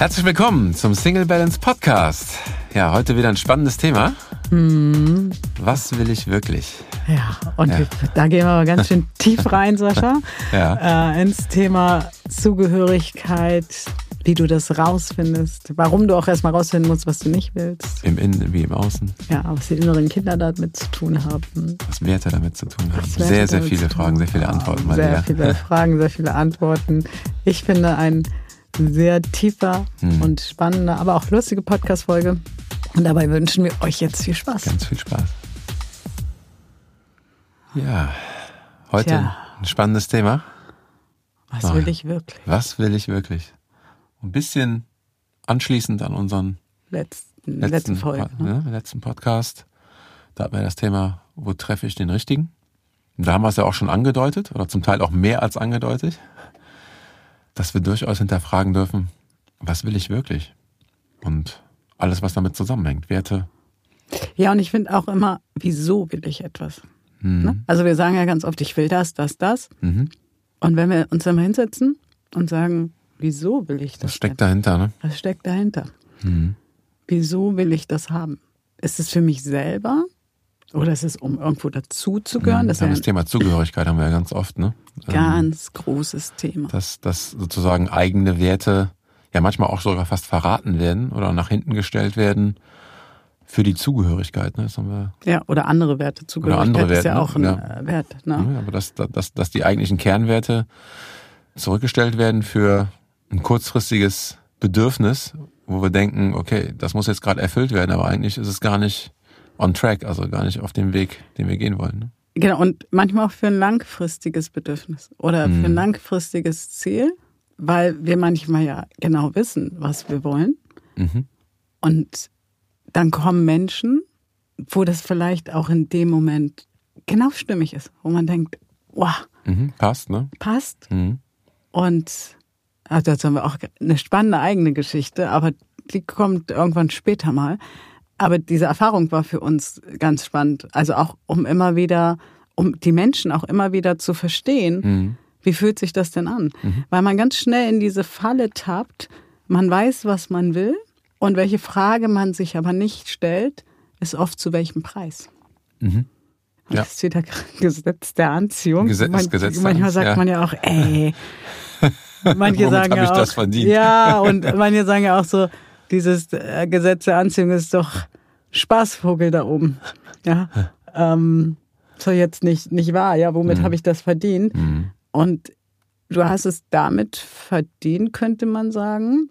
Herzlich willkommen zum Single Balance Podcast. Ja, heute wieder ein spannendes Thema. Mhm. Was will ich wirklich? Ja, und Ja. wir- da gehen wir aber ganz schön tief rein, Sascha, Ja. äh, ins Thema Zugehörigkeit, wie du das rausfindest, warum du auch erstmal rausfinden musst, was du nicht willst, Im Innen wie im Außen. ja, was die inneren Kinder damit zu tun haben. Was Werte damit zu tun haben. Sehr, sehr viele Fragen, sehr viele. Antworten Sehr wieder. viele Fragen, sehr viele Antworten. Ich finde ein sehr tiefer Hm. und spannender, aber auch lustige Podcast-Folge. Und dabei wünschen wir euch jetzt viel Spaß. Ganz viel Spaß. Ja, heute Tja. ein spannendes Thema. Was Ah. will ich wirklich? Was will ich wirklich? Ein bisschen anschließend an unseren Letzten, letzten, letzten Folge. Po- Ne? ne, letzten Podcast. Da hatten wir das Thema, wo treffe ich den Richtigen? Und da haben wir es ja auch schon angedeutet, oder zum Teil auch mehr als angedeutet, dass wir durchaus hinterfragen dürfen, was will ich wirklich? Und alles, was damit zusammenhängt. Werte. Ja, und ich finde auch immer, wieso will ich etwas? Mhm. Ne? Also wir sagen ja ganz oft, ich will das, das, das. Mhm. Und wenn wir uns dann mal hinsetzen und sagen, wieso will ich das? Das steckt dahinter, ne? denn? Was steckt dahinter? Mhm. Wieso will ich das haben? Ist es für mich selber oder ist es, um irgendwo dazuzugehören? Das Ja, ist das ja Thema Zugehörigkeit haben wir ja ganz oft, ne? ein ganz großes Thema. dass, dass sozusagen eigene Werte ja manchmal auch sogar fast verraten werden oder nach hinten gestellt werden für die Zugehörigkeit. Ne? Das haben wir, Ja, oder andere Werte. Zugehörigkeit andere ist ja Werte, auch ein ne? äh, Wert. Ne? ne? Aber dass, dass, dass die eigentlichen Kernwerte zurückgestellt werden für ein kurzfristiges Bedürfnis, wo wir denken, okay, das muss jetzt gerade erfüllt werden, aber eigentlich ist es gar nicht on track, also gar nicht auf dem Weg, den wir gehen wollen. Ne? Genau, und manchmal auch für ein langfristiges Bedürfnis oder für ein langfristiges Ziel, weil wir manchmal ja genau wissen, was wir wollen. Mhm. Und dann kommen Menschen, wo das vielleicht auch in dem Moment genau stimmig ist, wo man denkt, wow, Mhm. Passt, ne? passt. Mhm. Und also dazu haben wir auch eine spannende eigene Geschichte, aber die kommt irgendwann später mal. Aber diese Erfahrung war für uns ganz spannend. Also auch um immer wieder, um die Menschen auch immer wieder zu verstehen, Mhm. wie fühlt sich das denn an? Weil man ganz schnell in diese Falle tappt. Man weiß, was man will und welche Frage man sich aber nicht stellt, ist oft zu welchem Preis. Mhm. Ja. Das ist wieder Gesetz der Anziehung. Gesetz- das Gesetz der manchmal sagt ja. man ja auch, ey. Manche sagen ja ich auch, das verdient? Ja, und manche sagen ja auch so, dieses äh, Gesetz der Anziehung ist doch Spaßvogel da oben. Ja. Ähm, so jetzt nicht, nicht wahr, ja, womit Mhm. habe ich das verdient? Mhm. Und du hast es damit verdient, könnte man sagen,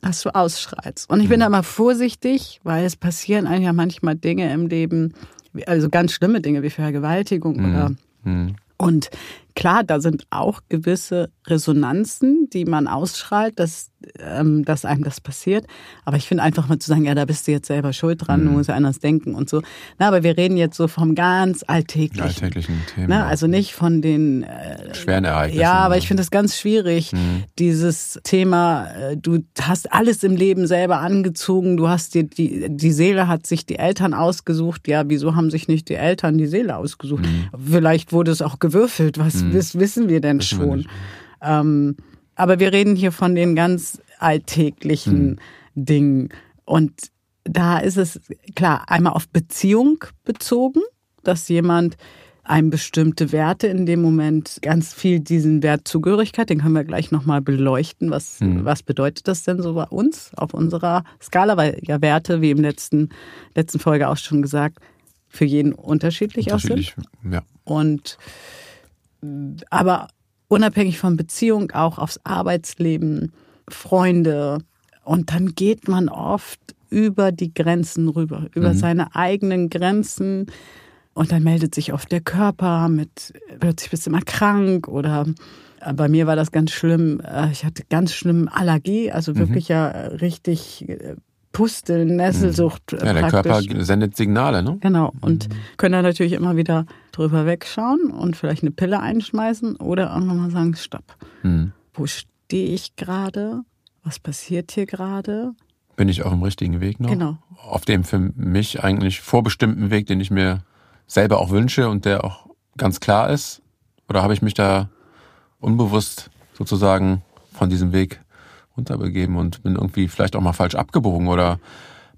dass du ausschreitst. Und ich bin da mal vorsichtig, weil es passieren einem ja manchmal Dinge im Leben, also ganz schlimme Dinge wie Vergewaltigung oder Mhm. und klar, da sind auch gewisse Resonanzen, die man ausstrahlt, dass, ähm, dass einem das passiert. Aber ich finde einfach mal zu sagen, ja, da bist du jetzt selber schuld dran, du musst ja anders denken und so. Na, aber wir reden jetzt so vom ganz alltäglichen. alltäglichen Themen. Ne? Also nicht von den äh, schweren Ereignissen. ja, aber ich finde es ganz schwierig, Mhm. dieses Thema, äh, du hast alles im Leben selber angezogen, du hast dir die, die Seele hat sich die Eltern ausgesucht. Ja, wieso haben sich nicht die Eltern die Seele ausgesucht? Vielleicht wurde es auch gewürfelt, was wiss, wissen wir denn Mhm. Wissen schon? Ähm, aber wir reden hier von den ganz alltäglichen Dingen. Und da ist es klar, einmal auf Beziehung bezogen, dass jemand einem bestimmte Werte in dem Moment ganz viel diesen Wert Zugehörigkeit, den können wir gleich nochmal beleuchten. Was, was bedeutet das denn so bei uns auf unserer Skala? Weil ja Werte, wie im letzten, letzten Folge auch schon gesagt, für jeden unterschiedlich, aussehen. Unterschiedlich, ja. Und aber unabhängig von Beziehung auch aufs Arbeitsleben, Freunde. Und dann geht man oft über die Grenzen rüber, über seine eigenen Grenzen. Und dann meldet sich oft der Körper mit, plötzlich bist du mal krank oder äh, bei mir war das ganz schlimm. äh, Ich hatte ganz schlimm Allergie, also wirklich ja richtig äh, Pusteln, Nesselsucht. äh, Ja, der. Körper sendet Signale, ne? Genau. Und können dann natürlich immer wieder drüber wegschauen und vielleicht eine Pille einschmeißen oder irgendwann mal sagen, stopp. Mhm. Wo stehe ich gerade? Was passiert hier gerade? Bin ich auf dem richtigen Weg noch? Genau. Auf dem für mich eigentlich vorbestimmten Weg, den ich mir selber auch wünsche und der auch ganz klar ist? Oder habe ich mich da unbewusst sozusagen von diesem Weg runterbegeben und bin irgendwie vielleicht auch mal falsch abgebogen oder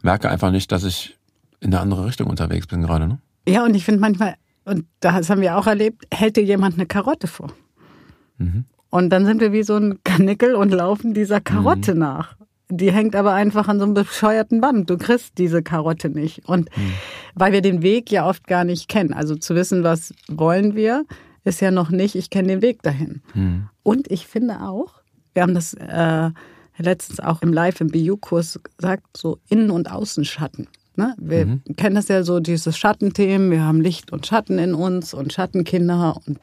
merke einfach nicht, dass ich in eine andere Richtung unterwegs bin gerade. Ne? Ja, und ich finde manchmal, und das haben wir auch erlebt, hält dir jemand eine Karotte vor. Mhm. Und dann sind wir wie so ein Kanickel und laufen dieser Karotte nach. Die hängt aber einfach an so einem bescheuerten Band. Du kriegst diese Karotte nicht. Und weil wir den Weg ja oft gar nicht kennen. Also zu wissen, was wollen wir, ist ja noch nicht, ich kenne den Weg dahin. Mhm. Und ich finde auch, wir haben das äh, letztens auch im Live im BU-Kurs gesagt, so Innen- und Außenschatten. Ne? Wir kennen das ja so, dieses Schattenthemen, wir haben Licht und Schatten in uns und Schattenkinder und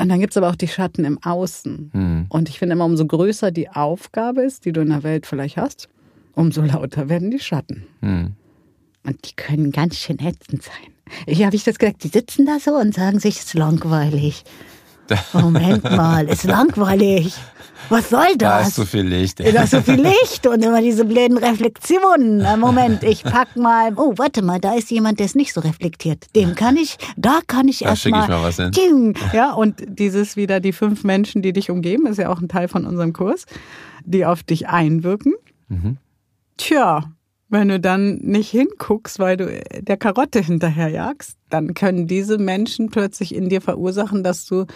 und dann gibt's aber auch die Schatten im Außen. Mhm. Und ich finde immer, umso größer die Aufgabe ist, die du in der Welt vielleicht hast, umso lauter werden die Schatten. Mhm. Und die können ganz schön ätzend sein. Ich habe ich das gesagt, die sitzen da so und sagen sich, es ist langweilig. Moment mal, ist langweilig. Was soll Da ist das? so viel Licht. Da ist so viel Licht und immer diese blöden Reflexionen. Moment, ich pack mal. Oh, warte mal, da ist jemand, der ist nicht so reflektiert. Dem kann ich, da kann ich Da erst schicke ich mal. was hin. Ting. Ja, und dieses wieder die fünf Menschen, die dich umgeben, ist ja auch ein Teil von unserem Kurs, die auf dich einwirken. Mhm. Tja, wenn du dann nicht hinguckst, weil du der Karotte hinterherjagst, dann können diese Menschen plötzlich in dir verursachen, dass du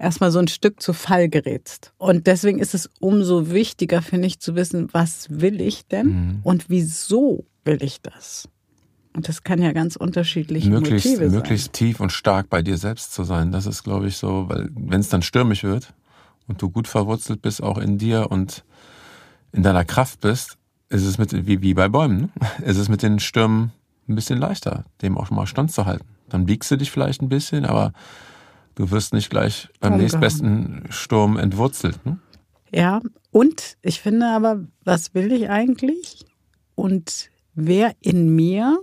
erstmal so ein Stück zu Fall gerätst. Und deswegen ist es umso wichtiger, finde ich, zu wissen, was will ich denn Mhm. und wieso will ich das? Und das kann ja ganz unterschiedliche möglichst, Motive sein. möglichst tief und stark bei dir selbst zu sein. Das ist, glaube ich, so, weil wenn es dann stürmisch wird und du gut verwurzelt bist, auch in dir und in deiner Kraft bist, ist es mit, wie, wie bei Bäumen, ne? ist es mit den Stürmen ein bisschen leichter, dem auch schon mal standzuhalten. Dann biegst du dich vielleicht ein bisschen, aber du wirst nicht gleich beim Umgehauen. nächstbesten Sturm entwurzelt. Ne? Ja, und ich finde aber, was will ich eigentlich? Und wer in mir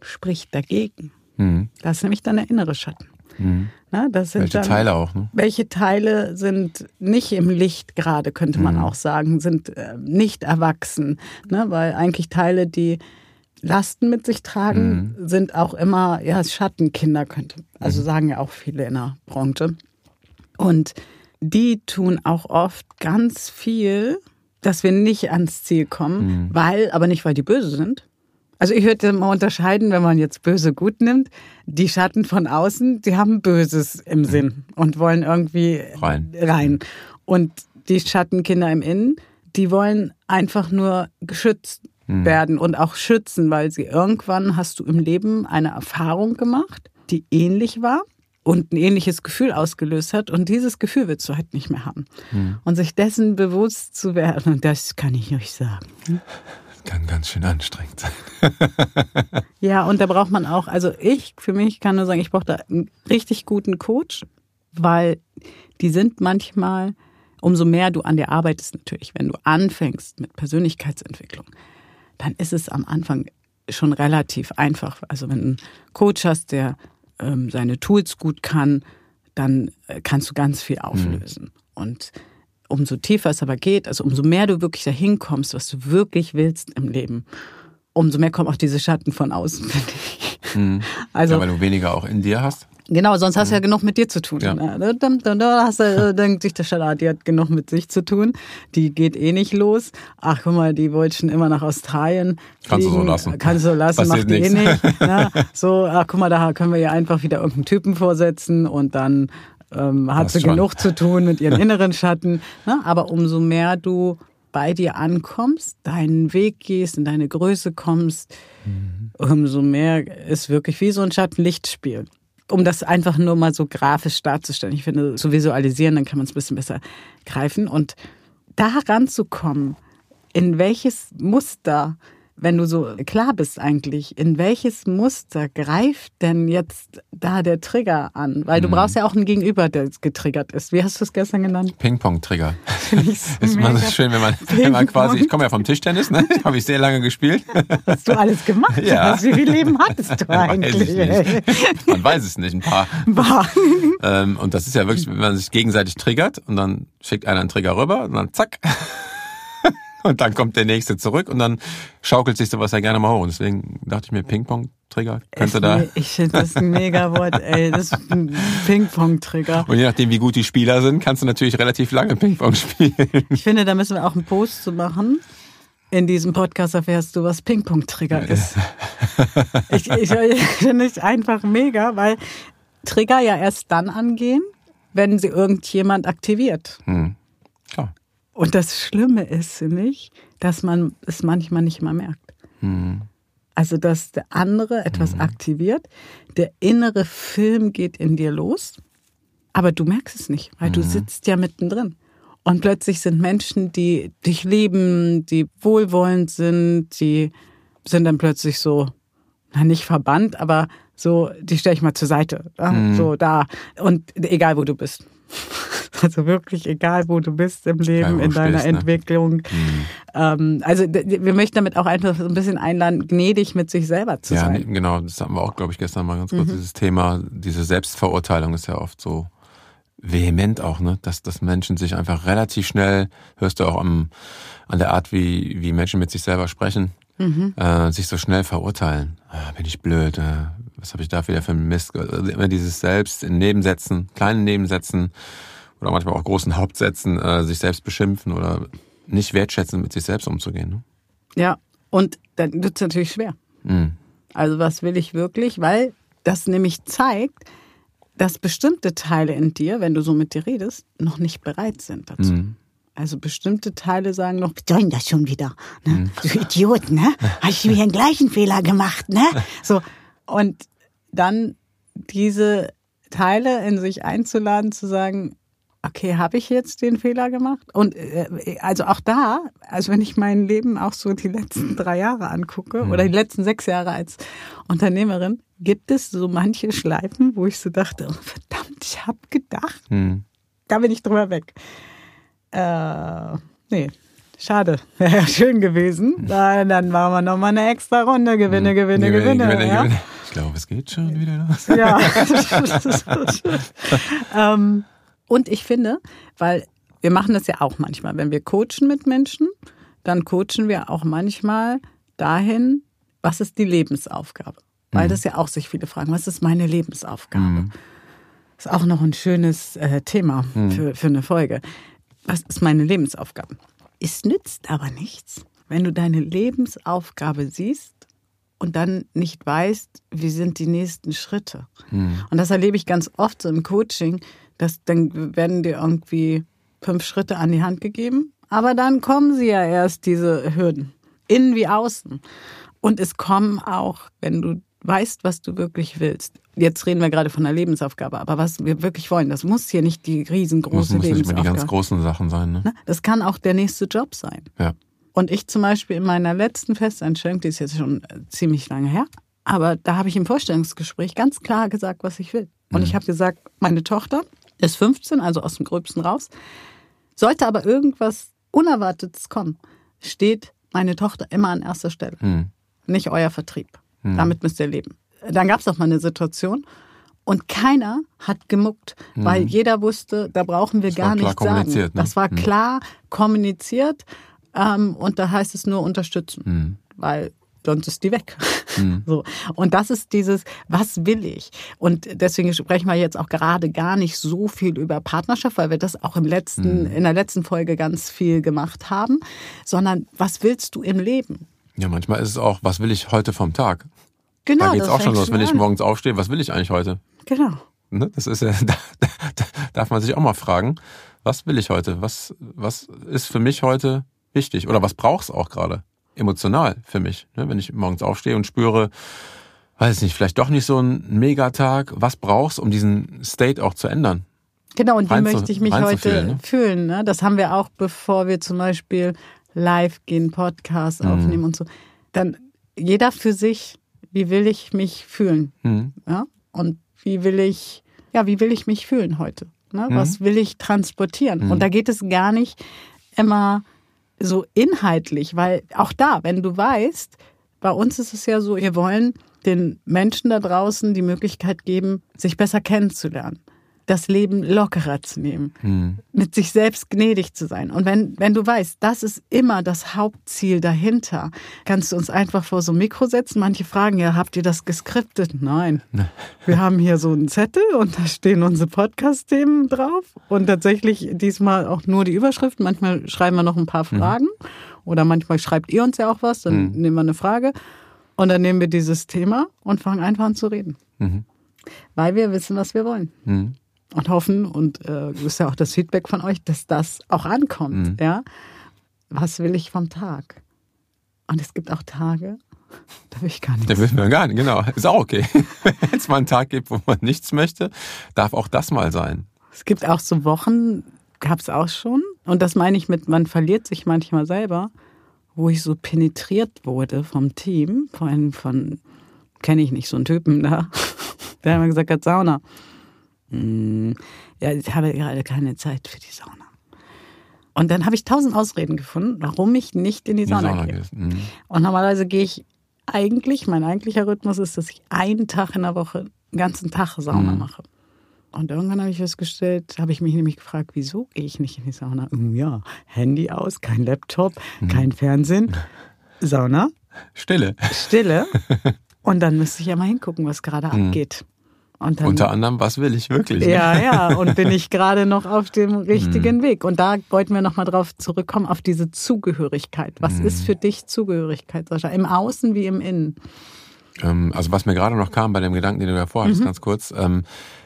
spricht dagegen? Hm. Das ist nämlich dann der innere Schatten. Hm. Na, das sind Welche dann, Teile auch, ne? Welche Teile sind nicht im Licht gerade, könnte man auch sagen, sind äh, nicht erwachsen. Ne? Weil eigentlich Teile, die Lasten mit sich tragen, sind auch immer ja, Schattenkinder, könnte. Also sagen ja auch viele in der Branche. Und die tun auch oft ganz viel, dass wir nicht ans Ziel kommen, weil, aber nicht, weil die böse sind. Also ich würde mal unterscheiden, wenn man jetzt böse gut nimmt. Die Schatten von außen, die haben Böses im Sinn und wollen irgendwie Rein. rein. Und die Schattenkinder im Innen, die wollen einfach nur geschützt werden und auch schützen, weil sie irgendwann hast du im Leben eine Erfahrung gemacht, die ähnlich war und ein ähnliches Gefühl ausgelöst hat. Und dieses Gefühl willst du halt nicht mehr haben. Und sich dessen bewusst zu werden, das kann ich euch sagen. Kann ganz schön anstrengend sein. Ja, und da braucht man auch, also ich für mich kann nur sagen, ich brauche da einen richtig guten Coach, weil die sind manchmal, umso mehr du an dir arbeitest natürlich, wenn du anfängst mit Persönlichkeitsentwicklung, dann ist es am Anfang schon relativ einfach. Also wenn du einen Coach hast, der ähm, seine Tools gut kann, dann äh, kannst du ganz viel auflösen. Und umso tiefer es aber geht, also umso mehr du wirklich dahin kommst, was du wirklich willst im Leben, umso mehr kommen auch diese Schatten von außen, finde ich. Also ja, weil du weniger auch in dir hast. Genau, sonst hast du ja genug mit dir zu tun. Ja. Da, hast du, äh, denkt sich der Schalat, die hat genug mit sich zu tun. Die geht eh nicht los. Ach, guck mal, die wollte schon immer nach Australien. Kannst du so lassen. Kannst du so lassen, Passiert macht die eh nicht. Ne? So, ach, guck mal, da können wir ihr einfach wieder irgendeinen Typen vorsetzen und dann ähm, hat sie schon. genug zu tun mit ihren inneren Schatten. Ne? Aber umso mehr du bei dir ankommst, deinen Weg gehst, in deine Größe kommst, Mhm. umso mehr ist wirklich wie so ein Schattenlichtspiel. Um das einfach nur mal so grafisch darzustellen. Ich finde, zu visualisieren, dann kann man es ein bisschen besser greifen. Und da ranzukommen, in welches Muster, wenn du so klar bist eigentlich, in welches Muster greift denn jetzt da der Trigger an? Weil Mhm. du brauchst ja auch einen Gegenüber, der getriggert ist. Wie hast du es gestern genannt? Ping-Pong-Trigger. Ist immer so schön, wenn man, wenn man quasi, ich komme ja vom Tischtennis, ne? Habe ich sehr lange gespielt. Hast du alles gemacht? Ja. hast? Wie viel Leben hattest du eigentlich? Man weiß es nicht, ein paar. Ähm, und das ist ja wirklich, wenn man sich gegenseitig triggert und dann schickt einer einen Trigger rüber und dann zack. Und dann kommt der nächste zurück und dann schaukelt sich sowas ja gerne mal hoch. Und deswegen dachte ich mir, Ping-Pong-Trigger könnte da. Ich finde das ein mega Wort, ey. Das ist ein Ping-Pong-Trigger. Und je nachdem, wie gut die Spieler sind, kannst du natürlich relativ lange Ping-Pong spielen. Ich finde, da müssen wir auch einen Post zu machen. In diesem Podcast erfährst du, was Ping-Pong-Trigger ist. ich ich, ich finde es einfach mega, weil Trigger ja erst dann angehen, wenn sie irgendjemand aktiviert. Hm. Klar. Und das Schlimme ist, finde ich, dass man es manchmal nicht mal merkt. Hm. Also, dass der andere etwas aktiviert, der innere Film geht in dir los, aber du merkst es nicht, weil du sitzt ja mittendrin. Und plötzlich sind Menschen, die dich lieben, die wohlwollend sind, die sind dann plötzlich so, na nicht verbannt, aber so, die stelle ich mal zur Seite. ja, So da. Und egal wo du bist. Also wirklich egal, wo du bist im Leben, in deiner stehst, ne? Entwicklung. Ähm, also wir möchten damit auch einfach so ein bisschen einladen, gnädig mit sich selber zu Ja, sein. nee, genau, das hatten wir auch, glaube ich, gestern mal ganz kurz. Dieses Thema, diese Selbstverurteilung ist ja oft so vehement auch, ne? Dass, dass Menschen sich einfach relativ schnell, hörst du auch am, an der Art, wie, wie Menschen mit sich selber sprechen, äh, sich so schnell verurteilen. Ah, bin ich blöd, äh, was habe ich da wieder für einen Mist? Also immer dieses Selbst in Nebensätzen, kleinen Nebensätzen oder manchmal auch großen Hauptsätzen, äh, sich selbst beschimpfen oder nicht wertschätzen, mit sich selbst umzugehen. Ne? Ja, und dann wird es natürlich schwer. Mhm. Also was will ich wirklich? Weil das nämlich zeigt, dass bestimmte Teile in dir, wenn du so mit dir redest, noch nicht bereit sind dazu. Mhm. Also bestimmte Teile sagen noch, denn das schon wieder? Ne? Du Idiot, ne? Hast du wieder den gleichen Fehler gemacht, ne? So. Und dann diese Teile in sich einzuladen, zu sagen, okay, habe ich jetzt den Fehler gemacht? Und äh, also auch da, also wenn ich mein Leben auch so die letzten drei Jahre angucke oder die letzten sechs Jahre als Unternehmerin, gibt es so manche Schleifen, wo ich so dachte, oh, verdammt, ich habe gedacht, Mhm. da bin ich drüber weg. Äh, nee, schade. Wäre ja schön gewesen. Da, dann machen wir nochmal eine extra Runde. Gewinne, gewinne, gewinne. ja? Ich glaube, es geht schon wieder los. Ja. ähm, und ich finde, weil wir machen das ja auch manchmal, wenn wir coachen mit Menschen, dann coachen wir auch manchmal dahin, was ist die Lebensaufgabe? Weil das ja auch sich viele fragen, was ist meine Lebensaufgabe? Ist auch noch ein schönes äh, Thema für, für eine Folge. Was ist meine Lebensaufgabe? Es nützt aber nichts, wenn du deine Lebensaufgabe siehst und dann nicht weißt, wie sind die nächsten Schritte. Und das erlebe ich ganz oft so im Coaching, dass dann werden dir irgendwie fünf Schritte an die Hand gegeben, aber dann kommen sie ja erst, diese Hürden, innen wie außen. Und es kommen auch, wenn du weißt, was du wirklich willst. Jetzt reden wir gerade von der Lebensaufgabe, aber was wir wirklich wollen, das muss hier nicht die Muss, riesengroße muss nicht mehr die Lebensaufgabe. ganz großen Sachen sein. Ne? Ne? Das kann auch der nächste Job sein. Ja. Und ich zum Beispiel in meiner letzten Festanstellung, die ist jetzt schon ziemlich lange her, aber da habe ich im Vorstellungsgespräch ganz klar gesagt, was ich will. Und ich habe gesagt, meine Tochter ist 15, also aus dem Gröbsten raus. Sollte aber irgendwas Unerwartetes kommen, steht meine Tochter immer an erster Stelle. Hm. Nicht euer Vertrieb. Damit müsst ihr leben. Dann gab es auch mal eine Situation und keiner hat gemuckt, weil jeder wusste, da brauchen wir Das gar nichts sagen. ne? Das war klar kommuniziert ähm, und da heißt es nur unterstützen, weil sonst ist die weg. So. Und das ist dieses, was will ich? Und deswegen sprechen wir jetzt auch gerade gar nicht so viel über Partnerschaft, weil wir das auch im letzten, in der letzten Folge ganz viel gemacht haben, sondern was willst du im Leben? ja, manchmal ist es auch, was will ich heute vom Tag? Genau. da geht's das auch schon los. Wenn ich morgens aufstehe, was will ich eigentlich heute? Genau. Ne? Das ist ja, da, da darf man sich auch mal fragen, was will ich heute? Was, was ist für mich heute wichtig? Oder was brauchst auch gerade? Emotional für mich. Ne? Wenn ich morgens aufstehe und spüre, weiß nicht, vielleicht doch nicht so ein Megatag. Was brauchst, um diesen State auch zu ändern? Genau, und wie möchte ich mich heute fühlen, ne? fühlen? Ne? Das haben wir auch, bevor wir zum Beispiel live gehen, Podcast Mhm. aufnehmen und so. Dann jeder für sich, wie will ich mich fühlen? Hm. Ja? Und wie will ich, ja, wie will ich mich fühlen heute? Ne? Mhm. Was will ich transportieren? Und da geht es gar nicht immer so inhaltlich, weil auch da, wenn du weißt, bei uns ist es ja so, wir wollen den Menschen da draußen die Möglichkeit geben, sich besser kennenzulernen. Das Leben lockerer zu nehmen, mhm. mit sich selbst gnädig zu sein. Und wenn, wenn du weißt, das ist immer das Hauptziel dahinter, kannst du uns einfach vor so ein Mikro setzen. Manche fragen ja, habt ihr das geskriptet? Nein. Wir haben hier so einen Zettel und da stehen unsere Podcast-Themen drauf und tatsächlich diesmal auch nur die Überschriften. Manchmal schreiben wir noch ein paar mhm. Fragen mhm. oder manchmal schreibt ihr uns ja auch was, dann mhm. nehmen wir eine Frage und dann nehmen wir dieses Thema und fangen einfach an zu reden. Mhm. Weil wir wissen, was wir wollen. Und hoffen und äh, ist ja auch das Feedback von euch, dass das auch ankommt. Mhm. Ja, was will ich vom Tag? Und es gibt auch Tage, da will ich gar nichts. Da will man gar nicht, genau. Ist auch okay. Wenn es mal einen Tag gibt, wo man nichts möchte, darf auch das mal sein. Es gibt auch so Wochen, gab es auch schon. Und das meine ich mit, man verliert sich manchmal selber, wo ich so penetriert wurde vom Team, vor allem von, kenne ich nicht, so einen Typen da, der hat mir gesagt hat, Sauna. Hm, ja, ich habe gerade keine Zeit für die Sauna. Und dann habe ich tausend Ausreden gefunden, warum ich nicht in die Sauna, Sauna gehe. Mhm. Und normalerweise gehe ich eigentlich, mein eigentlicher Rhythmus ist, dass ich einen Tag in der Woche, einen ganzen Tag Sauna mhm. mache. Und irgendwann habe ich festgestellt, habe ich mich nämlich gefragt, wieso gehe ich nicht in die Sauna? Oh ja, Handy aus, kein Laptop, mhm. kein Fernsehen, Sauna. Stille. Stille. Und dann müsste ich ja mal hingucken, was gerade mhm. Abgeht. Dann, Unter anderem, was will ich wirklich? Ja, ja, und bin ich gerade noch auf dem richtigen mhm. Weg. Und da wollten wir nochmal drauf zurückkommen, auf diese Zugehörigkeit. Was mhm. ist für dich Zugehörigkeit, Sascha? Im Außen wie im Innen? Ähm, also was mir gerade noch kam bei dem Gedanken, den du davor hattest, mhm. ganz kurz, ähm,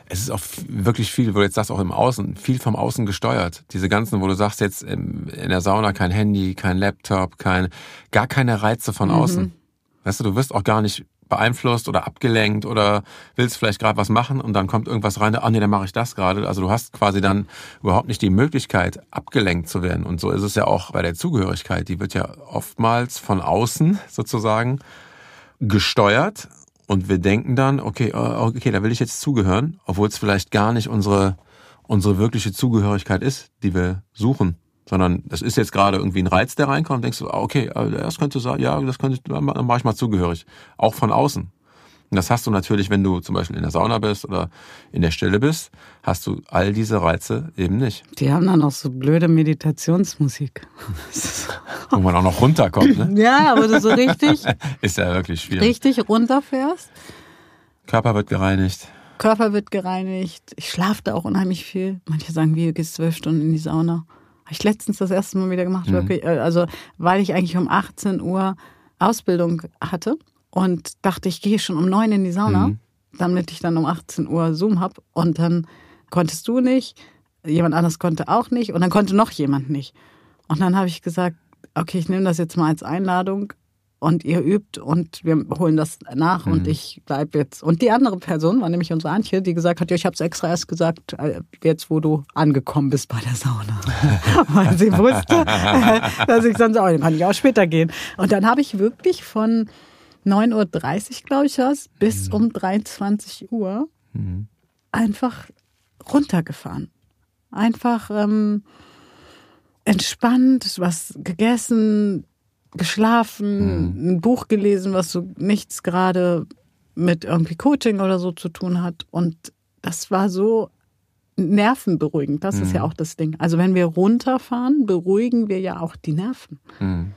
es ist auch wirklich viel, wo du jetzt sagst, auch im Außen, viel vom Außen gesteuert. Diese ganzen, wo du sagst jetzt in der Sauna kein Handy, kein Laptop, kein, gar keine Reize von mhm. außen. Weißt du, du wirst auch gar nicht beeinflusst oder abgelenkt oder willst vielleicht gerade was machen und dann kommt irgendwas rein, ah nee, dann mache ich das gerade. Also du hast quasi dann überhaupt nicht die Möglichkeit, abgelenkt zu werden. Und so ist es ja auch bei der Zugehörigkeit. Die wird ja oftmals von außen sozusagen gesteuert und wir denken dann, okay, äh, okay, da will ich jetzt zugehören, obwohl es vielleicht gar nicht unsere, unsere wirkliche Zugehörigkeit ist, die wir suchen sondern das ist jetzt gerade irgendwie ein Reiz, der reinkommt, denkst du, ah, okay, äh, das könnte sein, ja, das könnte, dann mache ich mal zugehörig. Auch von außen. Und das hast du natürlich, wenn du zum Beispiel in der Sauna bist oder in der Stille bist, hast du all diese Reize eben nicht. Die haben dann auch so blöde Meditationsmusik. Wo man auch noch runterkommt, ne? Ja, aber du so richtig. ist ja wirklich schwierig. Richtig runterfährst. Körper wird gereinigt. Körper wird gereinigt. Ich schlafe da auch unheimlich viel. Manche sagen, wie, du gehst zwölf Stunden in die Sauna. Habe ich letztens das erste Mal wieder gemacht, mhm. wirklich. Äh, also, weil ich eigentlich um 18 Uhr Ausbildung hatte und dachte, ich gehe schon um 9 in die Sauna, mhm. damit ich dann um 18 Uhr Zoom habe. Und dann konntest du nicht, jemand anders konnte auch nicht und dann konnte noch jemand nicht. Und dann habe ich gesagt, okay, ich nehme das jetzt mal als Einladung und ihr übt und wir holen das nach mhm. und ich bleibe jetzt. Und die andere Person war nämlich unsere Antje, die gesagt hat, ja, ich habe es extra erst gesagt, äh, jetzt wo du angekommen bist bei der Sauna. Weil sie wusste, dass ich sonst auch, dann kann ich auch später gehen. Und dann habe ich wirklich von 9.30 Uhr, glaube ich, was, bis mhm. um 23 Uhr mhm. einfach runtergefahren. Einfach ähm, entspannt, was gegessen, geschlafen, hm. ein Buch gelesen, was so nichts gerade mit irgendwie Coaching oder so zu tun hat. Und das war so nervenberuhigend. Das hm. ist ja hm. auch das Ding. Also wenn wir runterfahren, beruhigen wir ja auch die Nerven. Hm.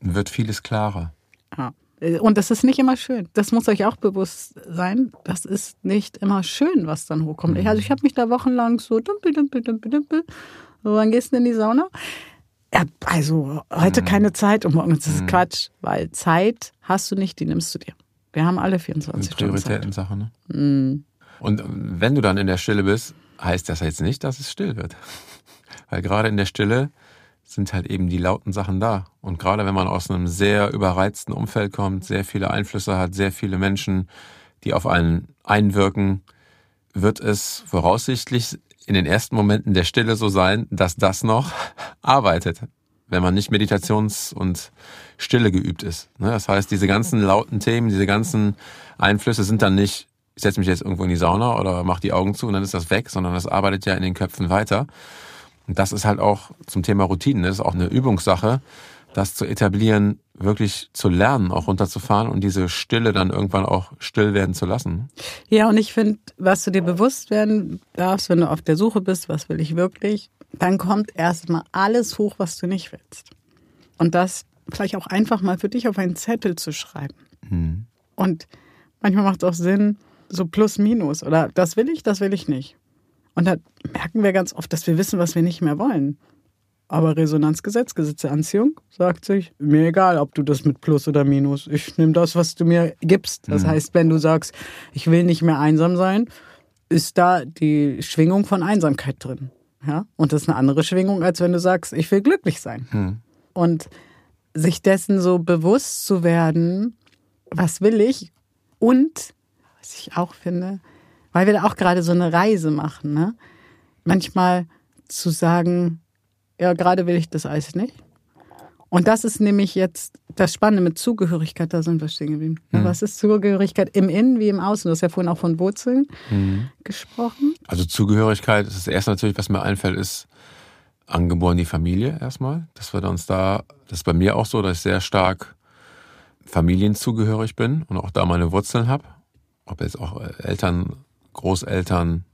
Wird vieles klarer. Ja. Und das ist nicht immer schön. Das muss euch auch bewusst sein. Das ist nicht immer schön, was dann hochkommt. Also ich habe mich da wochenlang so dümpel, dümpel, dümpel, dümpel. Wann gehst du in die Sauna? Also heute mhm. keine Zeit und morgen ist das mhm. Quatsch, weil Zeit hast du nicht, die nimmst du dir. Wir haben alle 24 Stunden Prioritäten-Sache, ne? Mhm. Und wenn du dann in der Stille bist, heißt das jetzt nicht, dass es still wird. Weil gerade in der Stille sind halt eben die lauten Sachen da. Und gerade wenn man aus einem sehr überreizten Umfeld kommt, sehr viele Einflüsse hat, sehr viele Menschen, die auf einen einwirken, wird es voraussichtlich in den ersten Momenten der Stille so sein, dass das noch arbeitet, wenn man nicht Meditations- und Stille geübt ist. Ne, das heißt, diese ganzen lauten Themen, diese ganzen Einflüsse sind dann nicht, ich setze mich jetzt irgendwo in die Sauna oder mache die Augen zu und dann ist das weg, sondern das arbeitet ja in den Köpfen weiter. Und das ist halt auch zum Thema Routinen, das ist auch eine Übungssache, das zu etablieren, wirklich zu lernen, auch runterzufahren und diese Stille dann irgendwann auch still werden zu lassen. Ja, und ich finde, was du dir bewusst werden darfst, wenn du auf der Suche bist, was will ich wirklich, dann kommt erstmal alles hoch, was du nicht willst. Und das vielleicht auch einfach mal für dich auf einen Zettel zu schreiben. Mhm. Und manchmal macht es auch Sinn, so plus minus oder das will ich, das will ich nicht. Und da merken wir ganz oft, dass wir wissen, was wir nicht mehr wollen. Aber Resonanzgesetz, Gesetz der Anziehung, sagt sich, mir egal, ob du das mit Plus oder Minus, ich nehme das, was du mir gibst. Das mhm. heißt, wenn du sagst, ich will nicht mehr einsam sein, ist da die Schwingung von Einsamkeit drin. Ja? Und das ist eine andere Schwingung, als wenn du sagst, ich will glücklich sein. Mhm. Und sich dessen so bewusst zu werden, was will ich? Und, was ich auch finde, weil wir da auch gerade so eine Reise machen, ne? manchmal zu sagen, ja, gerade will ich das Eis nicht. Und das ist nämlich jetzt das Spannende mit Zugehörigkeit, da sind wir stehen geblieben. Mhm. Was ist Zugehörigkeit im Innen wie im Außen? Du hast ja vorhin auch von Wurzeln mhm. gesprochen. Also Zugehörigkeit, das erste natürlich, was mir einfällt, ist angeboren die Familie erstmal. Das wird uns da, das ist bei mir auch so, dass ich sehr stark familienzugehörig bin und auch da meine Wurzeln habe. Ob jetzt auch Eltern, Großeltern,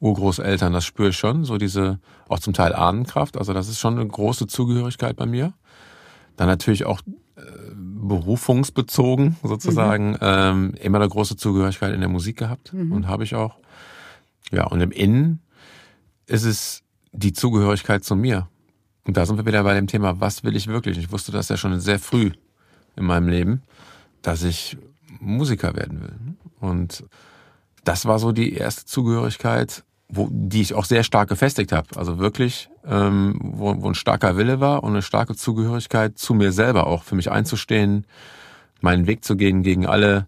Urgroßeltern, das spüre ich schon, so diese auch zum Teil Ahnenkraft. Also das ist schon eine große Zugehörigkeit bei mir. Dann natürlich auch äh, berufungsbezogen sozusagen mhm. ähm, immer eine große Zugehörigkeit in der Musik gehabt mhm. und habe ich auch. Ja, und im Innen ist es die Zugehörigkeit zu mir. Und da sind wir wieder bei dem Thema, was will ich wirklich? Ich wusste das ja schon sehr früh in meinem Leben, dass ich Musiker werden will. Und das war so die erste Zugehörigkeit, wo, die ich auch sehr stark gefestigt habe. Also wirklich, ähm, wo, wo ein starker Wille war und eine starke Zugehörigkeit zu mir selber auch, für mich einzustehen, meinen Weg zu gehen gegen alle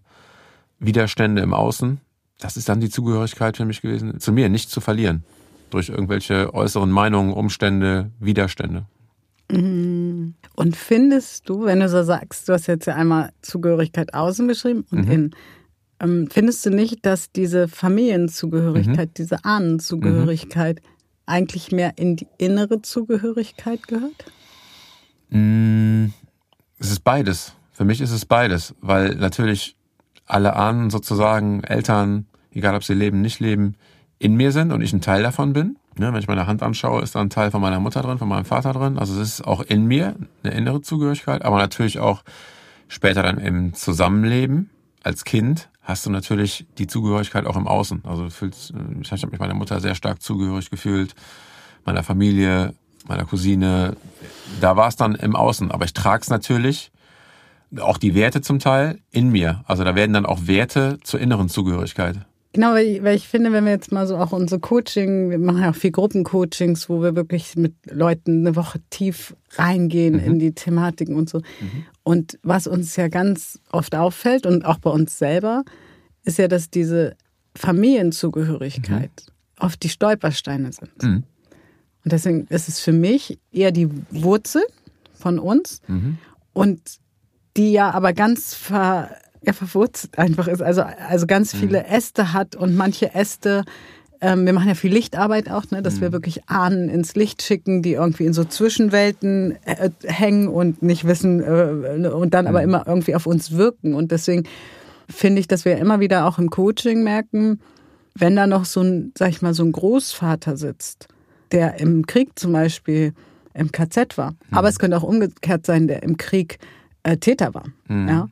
Widerstände im Außen. Das ist dann die Zugehörigkeit für mich gewesen, zu mir nicht zu verlieren. Durch irgendwelche äußeren Meinungen, Umstände, Widerstände. Mhm. Und findest du, wenn du so sagst, du hast jetzt ja einmal Zugehörigkeit außen beschrieben und mhm. in ähm, findest du nicht, dass diese Familienzugehörigkeit, mhm. diese Ahnenzugehörigkeit mhm. eigentlich mehr in die innere Zugehörigkeit gehört? Mm, es ist beides. Für mich ist es beides, weil natürlich alle Ahnen sozusagen, Eltern, egal ob sie leben, nicht leben, in mir sind und ich ein Teil davon bin. Ne, wenn ich meine Hand anschaue, ist da ein Teil von meiner Mutter drin, von meinem Vater drin. Also es ist auch in mir eine innere Zugehörigkeit, aber natürlich auch später dann im Zusammenleben als Kind hast du natürlich die Zugehörigkeit auch im Außen. Also du fühlst, ich habe mich meiner Mutter sehr stark zugehörig gefühlt, meiner Familie, meiner Cousine. Da war es dann im Außen. Aber ich trage es natürlich, auch die Werte zum Teil, in mir. Also da werden dann auch Werte zur inneren Zugehörigkeit. Genau, weil ich, weil ich finde, wenn wir jetzt mal so auch unsere Coaching, wir machen ja auch viel Gruppencoachings, wo wir wirklich mit Leuten eine Woche tief reingehen mhm. in die Thematiken und so. Mhm. Und was uns ja ganz oft auffällt und auch bei uns selber, ist ja, dass diese Familienzugehörigkeit mhm. oft die Stolpersteine sind. Mhm. Und deswegen ist es für mich eher die Wurzel von uns mhm. und die ja aber ganz ver ja, verwurzelt einfach ist. Also, also ganz mhm. viele Äste hat und manche Äste, ähm, wir machen ja viel Lichtarbeit auch, ne, dass mhm. wir wirklich Ahnen ins Licht schicken, die irgendwie in so Zwischenwelten äh, hängen und nicht wissen äh, und dann mhm. aber immer irgendwie auf uns wirken. Und deswegen finde ich, dass wir immer wieder auch im Coaching merken, wenn da noch so ein, sag ich mal, so ein Großvater sitzt, der im Krieg zum Beispiel im KZ war, aber mhm. es könnte auch umgekehrt sein, der im Krieg äh, Täter war. Mhm. Ja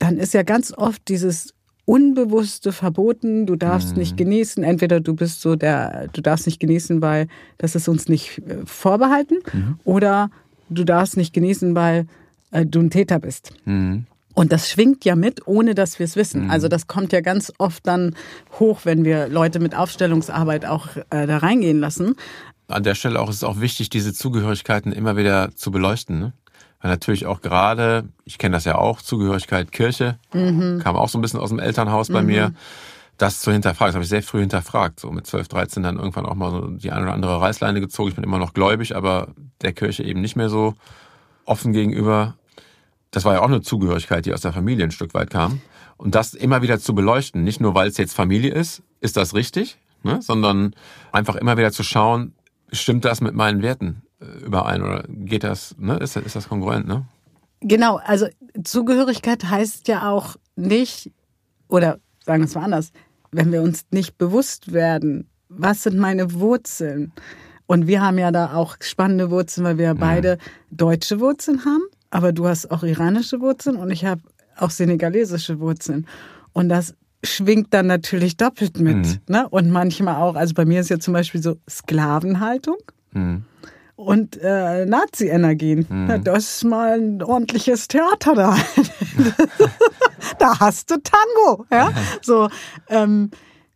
dann ist ja ganz oft dieses unbewusste Verboten, du darfst mhm. nicht genießen. Entweder du bist so der, du darfst nicht genießen, weil das ist uns nicht äh, vorbehalten, mhm. oder du darfst nicht genießen, weil äh, du ein Täter bist. Mhm. Und das schwingt ja mit, ohne dass wir es wissen. Mhm. Also das kommt ja ganz oft dann hoch, wenn wir Leute mit Aufstellungsarbeit auch äh, da reingehen lassen. An der Stelle auch ist es auch wichtig, diese Zugehörigkeiten immer wieder zu beleuchten. Ne? Weil natürlich auch gerade, ich kenne das ja auch, Zugehörigkeit Kirche, mhm. kam auch so ein bisschen aus dem Elternhaus bei mhm. mir. Das zu hinterfragen, das habe ich sehr früh hinterfragt. So mit 12, 13 dann irgendwann auch mal so die eine oder andere Reißleine gezogen. Ich bin immer noch gläubig, aber der Kirche eben nicht mehr so offen gegenüber. Das war ja auch eine Zugehörigkeit, die aus der Familie ein Stück weit kam. Und das immer wieder zu beleuchten, nicht nur weil es jetzt Familie ist, ist das richtig, ne? sondern einfach immer wieder zu schauen, stimmt das mit meinen Werten? Überein oder geht das, ne? Ist, ist das kongruent, ne? Genau, also Zugehörigkeit heißt ja auch nicht, oder sagen wir es mal anders, wenn wir uns nicht bewusst werden, was sind meine Wurzeln? Und wir haben ja da auch spannende Wurzeln, weil wir ja beide deutsche Wurzeln haben, aber du hast auch iranische Wurzeln und ich habe auch senegalesische Wurzeln. Und das schwingt dann natürlich doppelt mit. Mhm. Ne? Und manchmal auch, also bei mir ist ja zum Beispiel so Sklavenhaltung Mhm. Und äh, Nazi-Energien. Ja, Das ist mal ein ordentliches Theater da. da hast du Tango. Ja? So, ähm,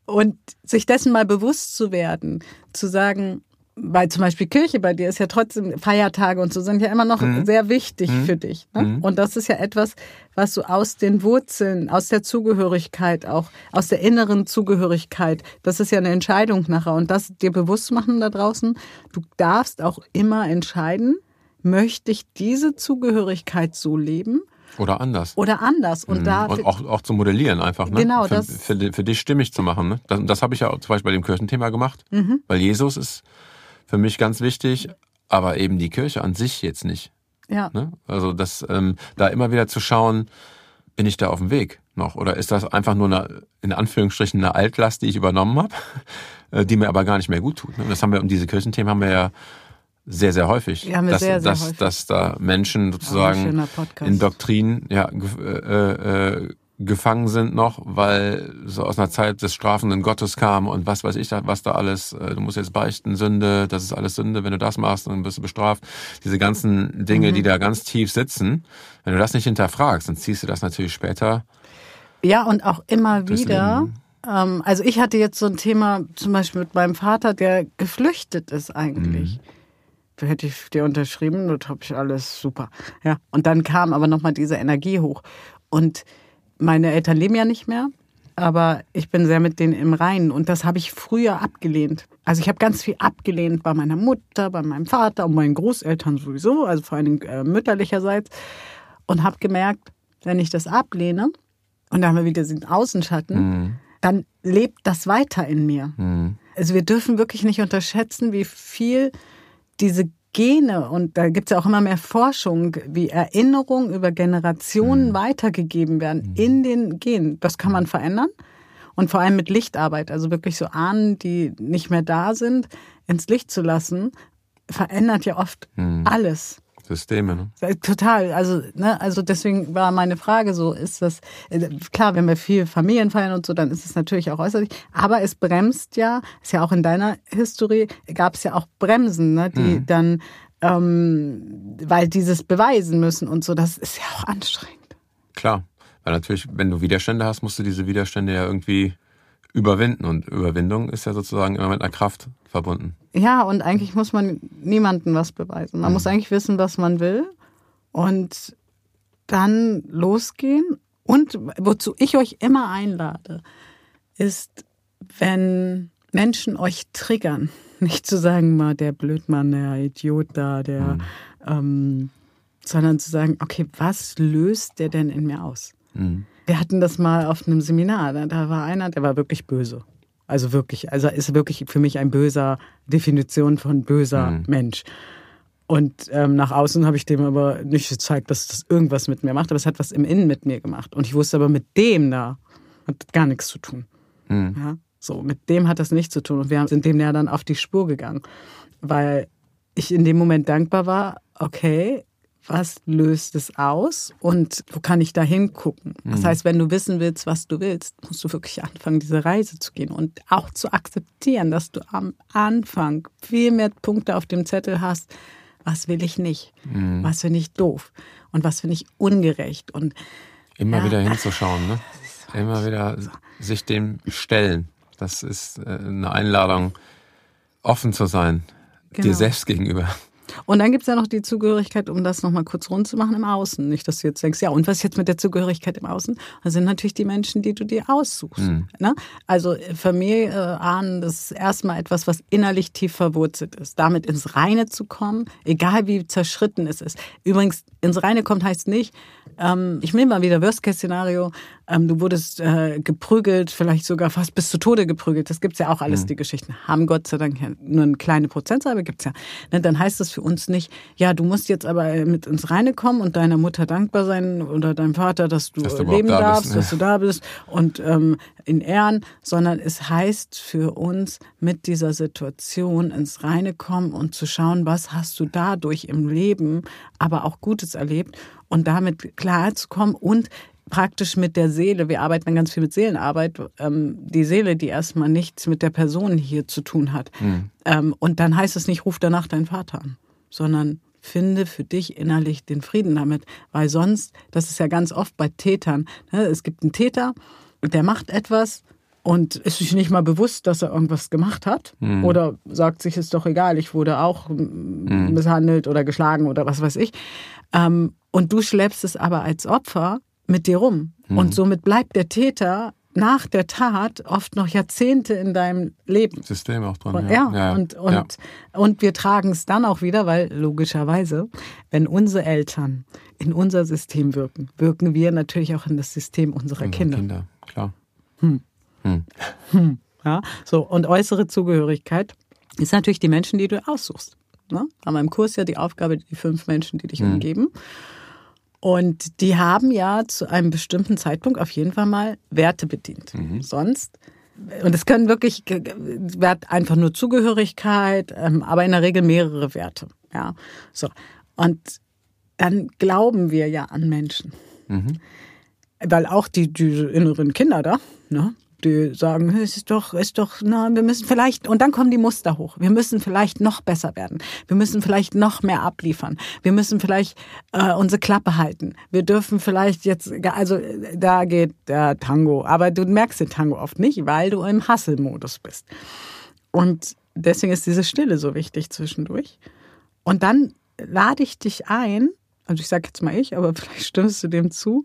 und sich dessen mal bewusst zu werden, zu sagen, weil zum Beispiel Kirche bei dir ist ja trotzdem, Feiertage und so sind ja immer noch sehr wichtig für dich. Ne? Und das ist ja etwas, was du aus den Wurzeln, aus der Zugehörigkeit, auch aus der inneren Zugehörigkeit, das ist ja eine Entscheidung nachher. Und das dir bewusst machen da draußen, du darfst auch immer entscheiden, möchte ich diese Zugehörigkeit so leben Oder anders. oder anders? Und da Und auch, auch zu modellieren einfach, ne? Genau, für, das- für, für dich stimmig zu machen. Ne? Das, das habe ich ja auch zum Beispiel bei dem Kirchenthema gemacht, Mhm. weil Jesus ist für mich ganz wichtig, aber eben die Kirche an sich jetzt nicht. ja. Ne? Also das, ähm, da immer wieder zu schauen, bin ich da auf dem Weg noch? Oder ist das einfach nur eine, in Anführungsstrichen, eine Altlast, die ich übernommen habe, äh, die mir aber gar nicht mehr gut tut? Ne? Und das haben wir, um diese Kirchenthemen haben wir ja sehr, sehr häufig. Ja, haben wir dass, sehr, sehr dass, häufig. dass da Menschen sozusagen in Doktrinen ja, gef- äh, äh, gefangen sind noch, weil so aus einer Zeit des strafenden Gottes kam und was weiß ich, da- was da alles, äh, du musst jetzt beichten, Sünde, das ist alles Sünde, wenn du das machst, dann wirst du bestraft. Diese ganzen Dinge, Mhm. die da ganz tief sitzen, wenn du das nicht hinterfragst, dann ziehst du das natürlich später. Ja, und auch immer wieder. Ähm, also ich hatte jetzt so ein Thema zum Beispiel mit meinem Vater, der geflüchtet ist eigentlich. Da hätte ich dir unterschrieben, das habe ich alles super. Ja. Und dann kam aber nochmal diese Energie hoch. Und meine Eltern leben ja nicht mehr, aber ich bin sehr mit denen im Reinen. Und das habe ich früher abgelehnt. Also ich habe ganz viel abgelehnt bei meiner Mutter, bei meinem Vater und meinen Großeltern sowieso, also vor allem äh, mütterlicherseits. Und habe gemerkt, wenn ich das ablehne, und da haben wir wieder den Außenschatten, dann lebt das weiter in mir. Also wir dürfen wirklich nicht unterschätzen, wie viel diese Gene, und da gibt es ja auch immer mehr Forschung, wie Erinnerungen über Generationen weitergegeben werden in den Genen. Das kann man verändern. Und vor allem mit Lichtarbeit, also wirklich so Ahnen, die nicht mehr da sind, ins Licht zu lassen, verändert ja oft alles. Systeme, ne? Äh, Total, also ne, also deswegen war meine Frage so, ist das äh, klar, wenn wir viel Familien feiern und so, dann ist es natürlich auch äußerlich, aber es bremst ja, ist ja auch in deiner Historie gab es ja auch Bremsen, ne, die dann ähm, weil dieses beweisen müssen und so, das ist ja auch anstrengend. Klar. Weil natürlich, wenn du Widerstände hast, musst du diese Widerstände ja irgendwie überwinden. Und Überwindung ist ja sozusagen immer mit einer Kraft verbunden. Ja, und eigentlich muss man niemandem was beweisen. Man muss eigentlich wissen, was man will und dann losgehen. Und wozu ich euch immer einlade, ist, wenn Menschen euch triggern, nicht zu sagen, mal der Blödmann, der Idiot da, der, ähm, sondern zu sagen, okay, was löst der denn in mir aus? Wir hatten das mal auf einem Seminar, da, war einer, der war wirklich böse. Also wirklich, also ist wirklich für mich ein böser Definition von böser Mensch. Und ähm, nach außen habe ich dem aber nicht gezeigt, dass das irgendwas mit mir macht, aber es hat was im Innen mit mir gemacht. Und ich wusste aber mit dem da hat gar nichts zu tun. Ja, so, mit dem hat das nichts zu tun. Und wir sind dem ja dann auf die Spur gegangen, weil ich in dem Moment dankbar war, okay, was löst es aus und wo kann ich da hingucken? Das heißt, wenn du wissen willst, was du willst, musst du wirklich anfangen, diese Reise zu gehen und auch zu akzeptieren, dass du am Anfang viel mehr Punkte auf dem Zettel hast, was will ich nicht, was finde ich doof und was finde ich ungerecht und Immer Ja. wieder hinzuschauen, ne? Immer wieder sich dem stellen. Das ist äh, eine Einladung, offen zu sein, Genau. dir selbst gegenüber. Und dann gibt's ja noch die Zugehörigkeit, um das nochmal kurz rund zu machen, im Außen. Nicht, dass du jetzt denkst, ja, und was jetzt mit der Zugehörigkeit im Außen? Das sind natürlich die Menschen, die du dir aussuchst. Ne? Also äh, Familie, äh, Ahnen, das ist erstmal etwas, was innerlich tief verwurzelt ist. Damit ins Reine zu kommen, egal wie zerschritten es ist. Übrigens, ins Reine kommt heißt nicht, ähm, ich nehme mal wieder Worst-Case-Szenario, ähm, du wurdest äh, geprügelt, vielleicht sogar fast bis zu Tode geprügelt. Das gibt's ja auch alles, mhm. die Geschichten. Haben Gott sei Dank nur eine kleine Prozentzahl, aber gibt's ja. Ne, dann heißt das für uns nicht, ja, du musst jetzt aber mit ins Reine kommen und deiner Mutter dankbar sein oder deinem Vater, dass du, dass du leben da darfst, bist, ne? dass du da bist und ähm, in Ehren, sondern es heißt für uns mit dieser Situation ins Reine kommen und zu schauen, was hast du dadurch im Leben, aber auch Gutes erlebt und damit klarzukommen und praktisch mit der Seele, wir arbeiten ganz viel mit Seelenarbeit, ähm, die Seele, die erstmal nichts mit der Person hier zu tun hat. Mhm. Ähm, und dann heißt es nicht, ruf danach deinen Vater an, sondern finde für dich innerlich den Frieden damit, weil sonst, das ist ja ganz oft bei Tätern, ne, es gibt einen Täter, der macht etwas und ist sich nicht mal bewusst, dass er irgendwas gemacht hat mhm. oder sagt sich, ist doch egal, ich wurde auch mhm. misshandelt oder geschlagen oder was weiß ich. Ähm, und du schleppst es aber als Opfer mit dir rum. Mhm. Und somit bleibt der Täter nach der Tat oft noch Jahrzehnte in deinem Leben. System auch drin. Und, ja. ja, und, und, ja. und wir tragen es dann auch wieder, weil logischerweise, wenn unsere Eltern in unser System wirken, wirken wir natürlich auch in das System unserer Kinder. Kinder, klar. Hm. Hm. Hm. Ja, so. Und äußere Zugehörigkeit ist natürlich die Menschen, die du aussuchst. Ne? Haben wir im Kurs ja die Aufgabe, die fünf Menschen, die dich hm. umgeben. Und die haben ja zu einem bestimmten Zeitpunkt auf jeden Fall mal Werte bedient. Mhm. Sonst und es können wirklich Wert einfach nur Zugehörigkeit, ähm, aber in der Regel mehrere Werte. Ja, so und dann glauben wir ja an Menschen, mhm. weil auch die, die inneren Kinder da, ne, die sagen, es ist doch, ist doch, na, wir müssen vielleicht, und dann kommen die Muster hoch. Wir müssen vielleicht noch besser werden. Wir müssen vielleicht noch mehr abliefern. Wir müssen vielleicht äh, unsere Klappe halten. Wir dürfen vielleicht jetzt, also da geht der Tango, aber du merkst den Tango oft nicht, weil du im Hustle-Modus bist. Und deswegen ist diese Stille so wichtig zwischendurch. Und dann lade ich dich ein, also ich sage jetzt mal ich, aber vielleicht stimmst du dem zu,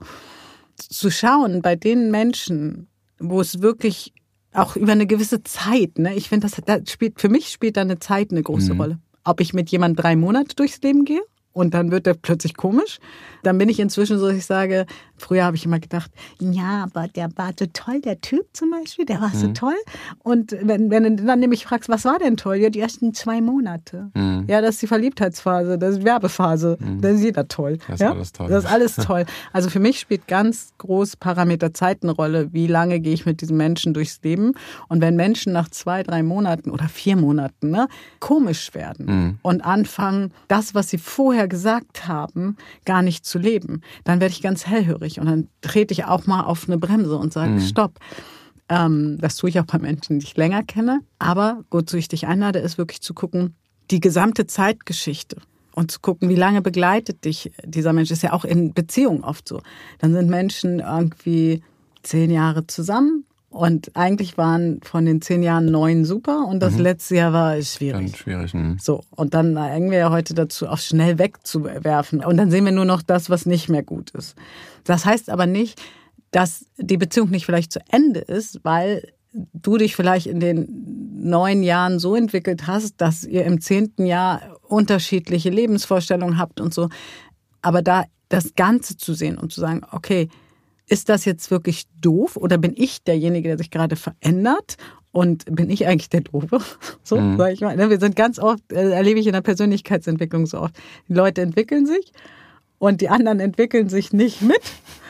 zu schauen bei den Menschen, wo es wirklich auch über eine gewisse Zeit, ne? Ich finde, das, das spielt, für mich spielt da eine Zeit eine große mhm. Rolle. Ob ich mit jemandem drei Monate durchs Leben gehe und dann wird er plötzlich komisch. Dann bin ich inzwischen so, dass ich sage, früher habe ich immer gedacht, ja, aber der war so toll, der Typ zum Beispiel, der war mhm. so toll. Und wenn, wenn du dann nämlich fragst, was war denn toll? Ja, die ersten zwei Monate. Mhm. Ja, das ist die Verliebtheitsphase, das ist die Werbephase. Mhm. Das ist jeder toll. Das ist ja? alles toll. Das ist alles toll. Also für mich spielt ganz groß Parameter Zeit eine Rolle. Wie lange gehe ich mit diesen Menschen durchs Leben? Und wenn Menschen nach zwei, drei Monaten oder vier Monaten ne, komisch werden mhm. und anfangen, das, was sie vorher gesagt haben, gar nicht zu leben, dann werde ich ganz hellhörig und dann trete ich auch mal auf eine Bremse und sage, mhm. stopp. Ähm, das tue ich auch bei Menschen, die ich länger kenne. Aber wozu ich dich einlade, ist wirklich zu gucken, die gesamte Zeitgeschichte und zu gucken, wie lange begleitet dich dieser Mensch. Ist ja auch in Beziehungen oft so. Dann sind Menschen irgendwie zehn Jahre zusammen und eigentlich waren von den zehn Jahren neun super und das mhm. letzte Jahr war schwierig. Dann schwierig. Mh. So, und dann neigen wir ja heute dazu, auch schnell wegzuwerfen. Und dann sehen wir nur noch das, was nicht mehr gut ist. Das heißt aber nicht, dass die Beziehung nicht vielleicht zu Ende ist, weil du dich vielleicht in den neun Jahren so entwickelt hast, dass ihr im zehnten Jahr unterschiedliche Lebensvorstellungen habt und so. Aber da das Ganze zu sehen und zu sagen, okay, ist das jetzt wirklich doof oder bin ich derjenige, der sich gerade verändert? Und bin ich eigentlich der Doofe? So, mhm. sag ich mal. Ne, wir sind ganz oft, äh, erlebe ich in der Persönlichkeitsentwicklung so oft. Die Leute entwickeln sich und die anderen entwickeln sich nicht mit.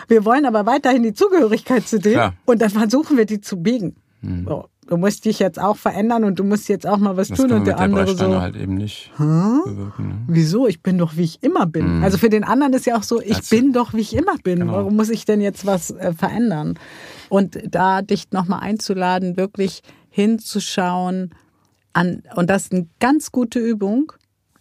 Wir wollen aber weiterhin die Zugehörigkeit zu denen Klar. und dann versuchen wir die zu biegen. Mhm. So du musst dich jetzt auch verändern und du musst jetzt auch mal was das tun und der, der andere so halt eben nicht bewirken, ne? wieso? Ich bin doch wie ich immer bin. Mhm. also für den anderen ist ja auch so ich also, bin doch wie ich immer bin. Genau. warum muss ich denn jetzt was äh, verändern? Und da dich nochmal einzuladen wirklich hinzuschauen an und das ist eine ganz gute Übung.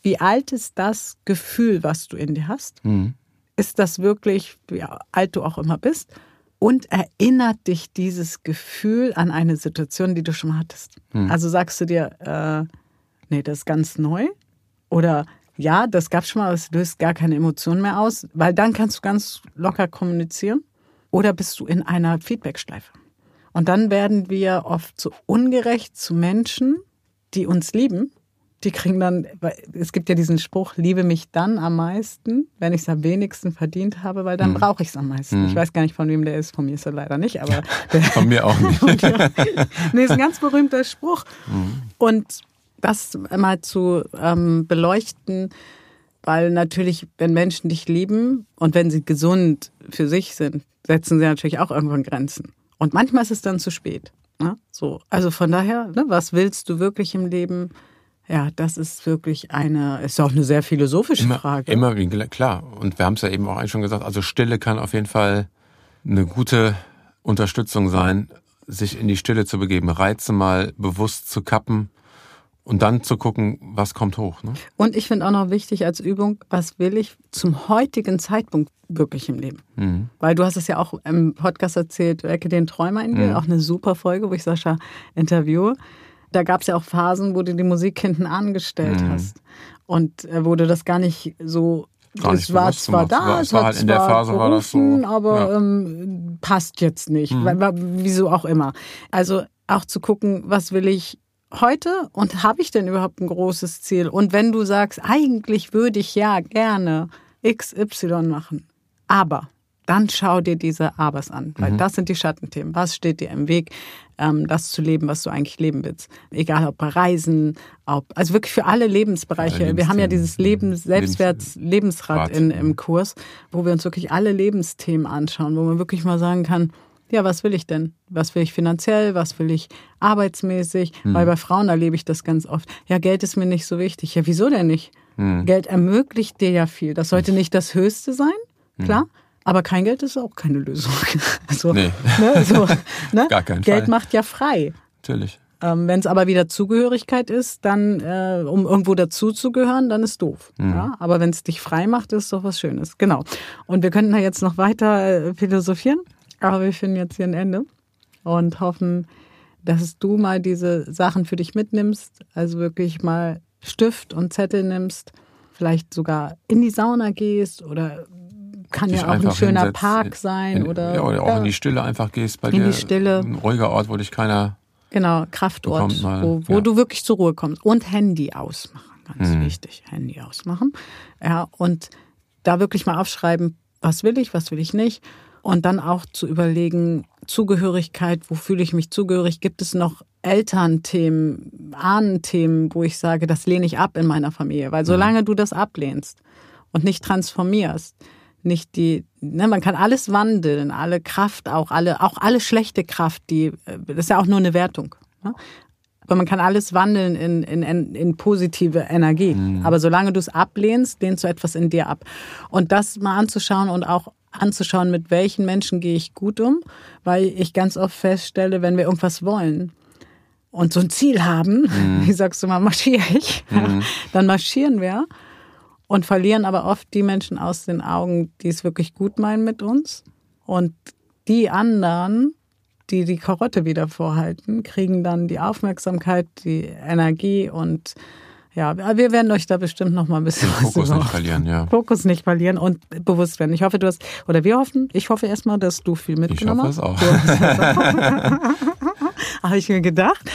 Wie alt ist das Gefühl was du in dir hast? Mhm. ist das wirklich wie alt du auch immer bist und erinnert dich dieses Gefühl an eine Situation, die du schon mal hattest. Hm. Also sagst du dir, äh, nee, das ist ganz neu oder ja, das gab schon mal, es löst gar keine Emotionen mehr aus, weil dann kannst du ganz locker kommunizieren. Oder bist du in einer Feedbackschleife? Und dann werden wir oft so ungerecht zu Menschen, die uns lieben, die kriegen dann, es gibt ja diesen Spruch, liebe mich dann am meisten, wenn ich es am wenigsten verdient habe, weil dann mhm. brauche ich es am meisten. Mhm. Ich weiß gar nicht, von wem der ist, von mir ist er leider nicht, aber. von mir auch nicht. nee, ist ein ganz berühmter Spruch. Mhm. Und das mal zu ähm, beleuchten, weil natürlich, wenn Menschen dich lieben und wenn sie gesund für sich sind, setzen sie natürlich auch irgendwann Grenzen. Und manchmal ist es dann zu spät. Ne? So, also von daher, ne, was willst du wirklich im Leben? Ja, das ist wirklich eine, ist auch eine sehr philosophische immer, Frage. Immer, klar. Und wir haben es ja eben auch schon gesagt, also Stille kann auf jeden Fall eine gute Unterstützung sein, sich in die Stille zu begeben, Reize mal bewusst zu kappen und dann zu gucken, was kommt hoch. Ne? Und ich finde auch noch wichtig als Übung, was will ich zum heutigen Zeitpunkt wirklich im Leben? Mhm. Weil du hast es ja auch im Podcast erzählt, Wecke den Träumer in dir, mhm. auch eine super Folge, wo ich Sascha interviewe. Da gab es ja auch Phasen, wo du die Musik hinten angestellt mhm. hast und äh, wo du das gar nicht so Gar es war zwar da, es war halt in der Phase gerufen, war das so, aber ja. ähm, passt jetzt nicht, mhm. wieso auch immer. Also auch zu gucken, was will ich heute und habe ich denn überhaupt ein großes Ziel? Und wenn du sagst, eigentlich würde ich ja gerne XY machen, aber dann schau dir diese Abers an, weil mhm. das sind die Schattenthemen. Was steht dir im Weg, das zu leben, was du eigentlich leben willst? Egal ob bei Reisen, ob, also wirklich für alle Lebensbereiche. Alle wir haben ja dieses Lebens, Selbstwärts, Lebensrad in, im Kurs, wo wir uns wirklich alle Lebensthemen anschauen, wo man wirklich mal sagen kann, ja, was will ich denn? Was will ich finanziell? Was will ich arbeitsmäßig? Hm. Weil bei Frauen erlebe ich das ganz oft. Ja, Geld ist mir nicht so wichtig. Ja, wieso denn nicht? Hm. Geld ermöglicht dir ja viel. Das sollte nicht das Höchste sein, klar. Hm. Aber kein Geld ist auch keine Lösung. Also, nee. ne, so, ne? Gar kein Geld Fall. macht ja frei. Natürlich. Ähm, Wenn es aber wieder Zugehörigkeit ist, dann, äh, um irgendwo dazuzugehören, dann ist doof. Mhm. Ja? Aber wenn es dich frei macht, ist doch was Schönes. Genau. Und wir könnten da jetzt noch weiter äh, philosophieren. Aber wir finden jetzt hier ein Ende und hoffen, dass du mal diese Sachen für dich mitnimmst, also wirklich mal Stift und Zettel nimmst, vielleicht sogar in die Sauna gehst oder kann ja auch ein schöner hinsetzt, Park sein in, oder, ja, oder auch ja, in die Stille einfach gehst bei in dir. Die Stille. Ein ruhiger Ort, wo dich keiner Genau, Kraftort, mal, wo, wo ja. du wirklich zur Ruhe kommst. Und Handy ausmachen, ganz mhm. wichtig. Handy ausmachen. Ja, und da wirklich mal aufschreiben, was will ich, was will ich nicht. Und dann auch zu überlegen, Zugehörigkeit, wo fühle ich mich zugehörig? Gibt es noch Elternthemen, Ahnenthemen, wo ich sage, das lehne ich ab in meiner Familie? Weil solange du das ablehnst und nicht transformierst, nicht die, ne, man kann alles wandeln, alle Kraft auch, alle, auch alle schlechte Kraft, die, äh, das ist ja auch nur eine Wertung. Ne? Aber man kann alles wandeln in, in, in positive Energie. Mhm. Aber solange du es ablehnst, lehnst du etwas in dir ab. Und das mal anzuschauen und auch anzuschauen, mit welchen Menschen gehe ich gut um, weil ich ganz oft feststelle, wenn wir irgendwas wollen und so ein Ziel haben, mhm. wie sagst du mal, marschiere ich, mhm. dann marschieren wir und verlieren aber oft die Menschen aus den Augen, die es wirklich gut meinen mit uns und die anderen, die die Karotte wieder vorhalten, kriegen dann die Aufmerksamkeit, die Energie und ja, wir werden euch da bestimmt noch mal ein bisschen Den Fokus nicht verlieren, ja. Fokus nicht verlieren und bewusst werden. Ich hoffe, du hast, oder wir hoffen, ich hoffe erstmal, dass du viel mitgenommen hast. Ich hoffe es auch. Habe ich mir gedacht.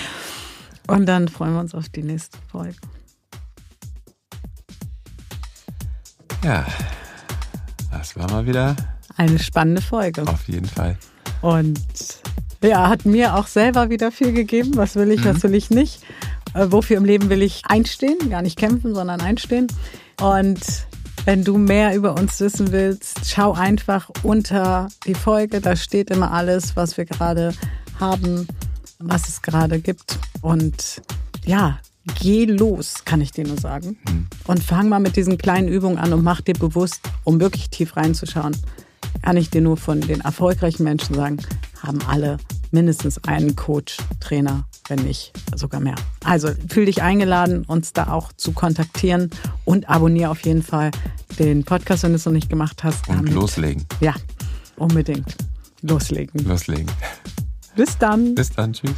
Und dann freuen wir uns auf die nächste Folge. Ja, das war mal wieder eine spannende Folge. Auf jeden Fall. Und ja, hat mir auch selber wieder viel gegeben. Was will ich, mhm. was will ich nicht? Äh, wofür im Leben will ich einstehen, gar nicht kämpfen, sondern einstehen. Und wenn du mehr über uns wissen willst, schau einfach unter die Folge. Da steht immer alles, was wir gerade haben, was es gerade gibt. Und ja, geh los, kann ich dir nur sagen. Mhm. Und fang mal mit diesen kleinen Übungen an und mach dir bewusst, um wirklich tief reinzuschauen, kann ich dir nur von den erfolgreichen Menschen sagen, haben alle mindestens einen Coach, Trainer, wenn nicht sogar mehr. Also fühl dich eingeladen, uns da auch zu kontaktieren und abonniere auf jeden Fall den Podcast, wenn du es noch nicht gemacht hast. Und damit. loslegen. Ja, unbedingt. Loslegen. Loslegen. Bis dann. Bis dann. Tschüss.